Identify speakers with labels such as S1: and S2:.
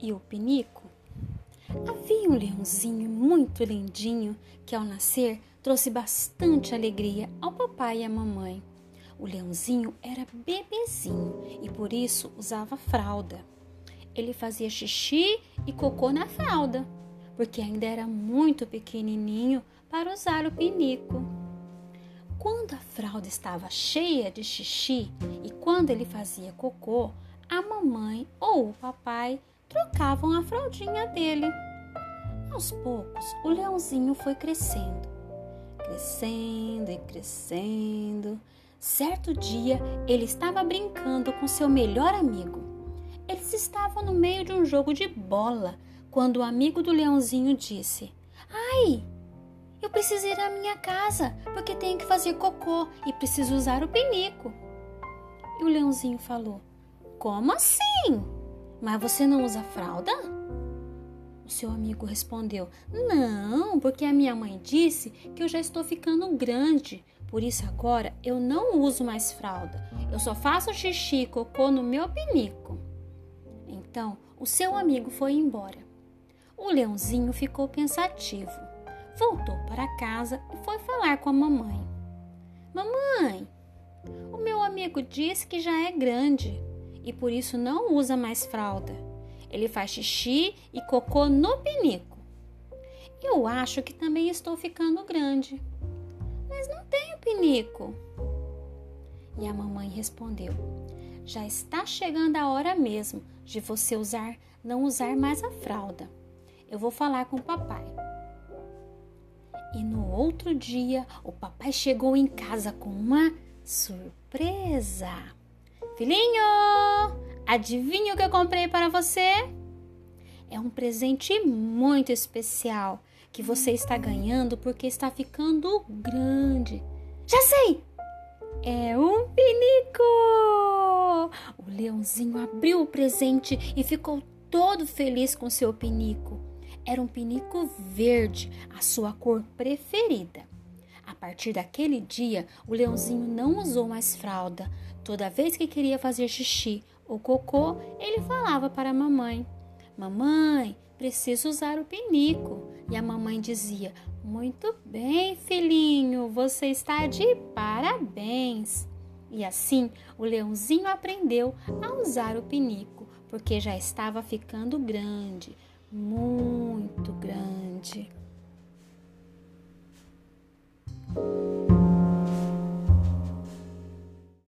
S1: e o pinico? Havia um leãozinho muito lindinho que, ao nascer, trouxe bastante alegria ao papai e à mamãe. O leãozinho era bebezinho e por isso usava fralda. Ele fazia xixi e cocô na fralda, porque ainda era muito pequenininho para usar o pinico. Quando a fralda estava cheia de xixi e quando ele fazia cocô, a mamãe ou o papai trocavam a fraldinha dele. Aos poucos, o leãozinho foi crescendo, crescendo e crescendo. Certo dia, ele estava brincando com seu melhor amigo. Eles estavam no meio de um jogo de bola quando o amigo do leãozinho disse: Ai, eu preciso ir à minha casa porque tenho que fazer cocô e preciso usar o penico. E o leãozinho falou: Como assim? Mas você não usa fralda? O seu amigo respondeu: Não, porque a minha mãe disse que eu já estou ficando grande. Por isso agora eu não uso mais fralda. Eu só faço xixi e cocô no meu pinico. Então o seu amigo foi embora. O leãozinho ficou pensativo. Voltou para casa e foi falar com a mamãe. Mamãe, o meu amigo disse que já é grande e por isso não usa mais fralda. Ele faz xixi e cocô no pinico. Eu acho que também estou ficando grande mas não tenho pinico. E a mamãe respondeu: Já está chegando a hora mesmo de você usar, não usar mais a fralda. Eu vou falar com o papai. E no outro dia, o papai chegou em casa com uma surpresa. Filhinho, adivinha o que eu comprei para você? É um presente muito especial que você está ganhando porque está ficando grande. Já sei! É um pinico! O leãozinho abriu o presente e ficou todo feliz com seu pinico. Era um pinico verde, a sua cor preferida. A partir daquele dia, o leãozinho não usou mais fralda. Toda vez que queria fazer xixi ou cocô, ele falava para a mamãe: Mamãe, preciso usar o pinico. E a mamãe dizia: Muito bem, filhinho, você está de parabéns. E assim o leãozinho aprendeu a usar o pinico, porque já estava ficando grande, muito grande.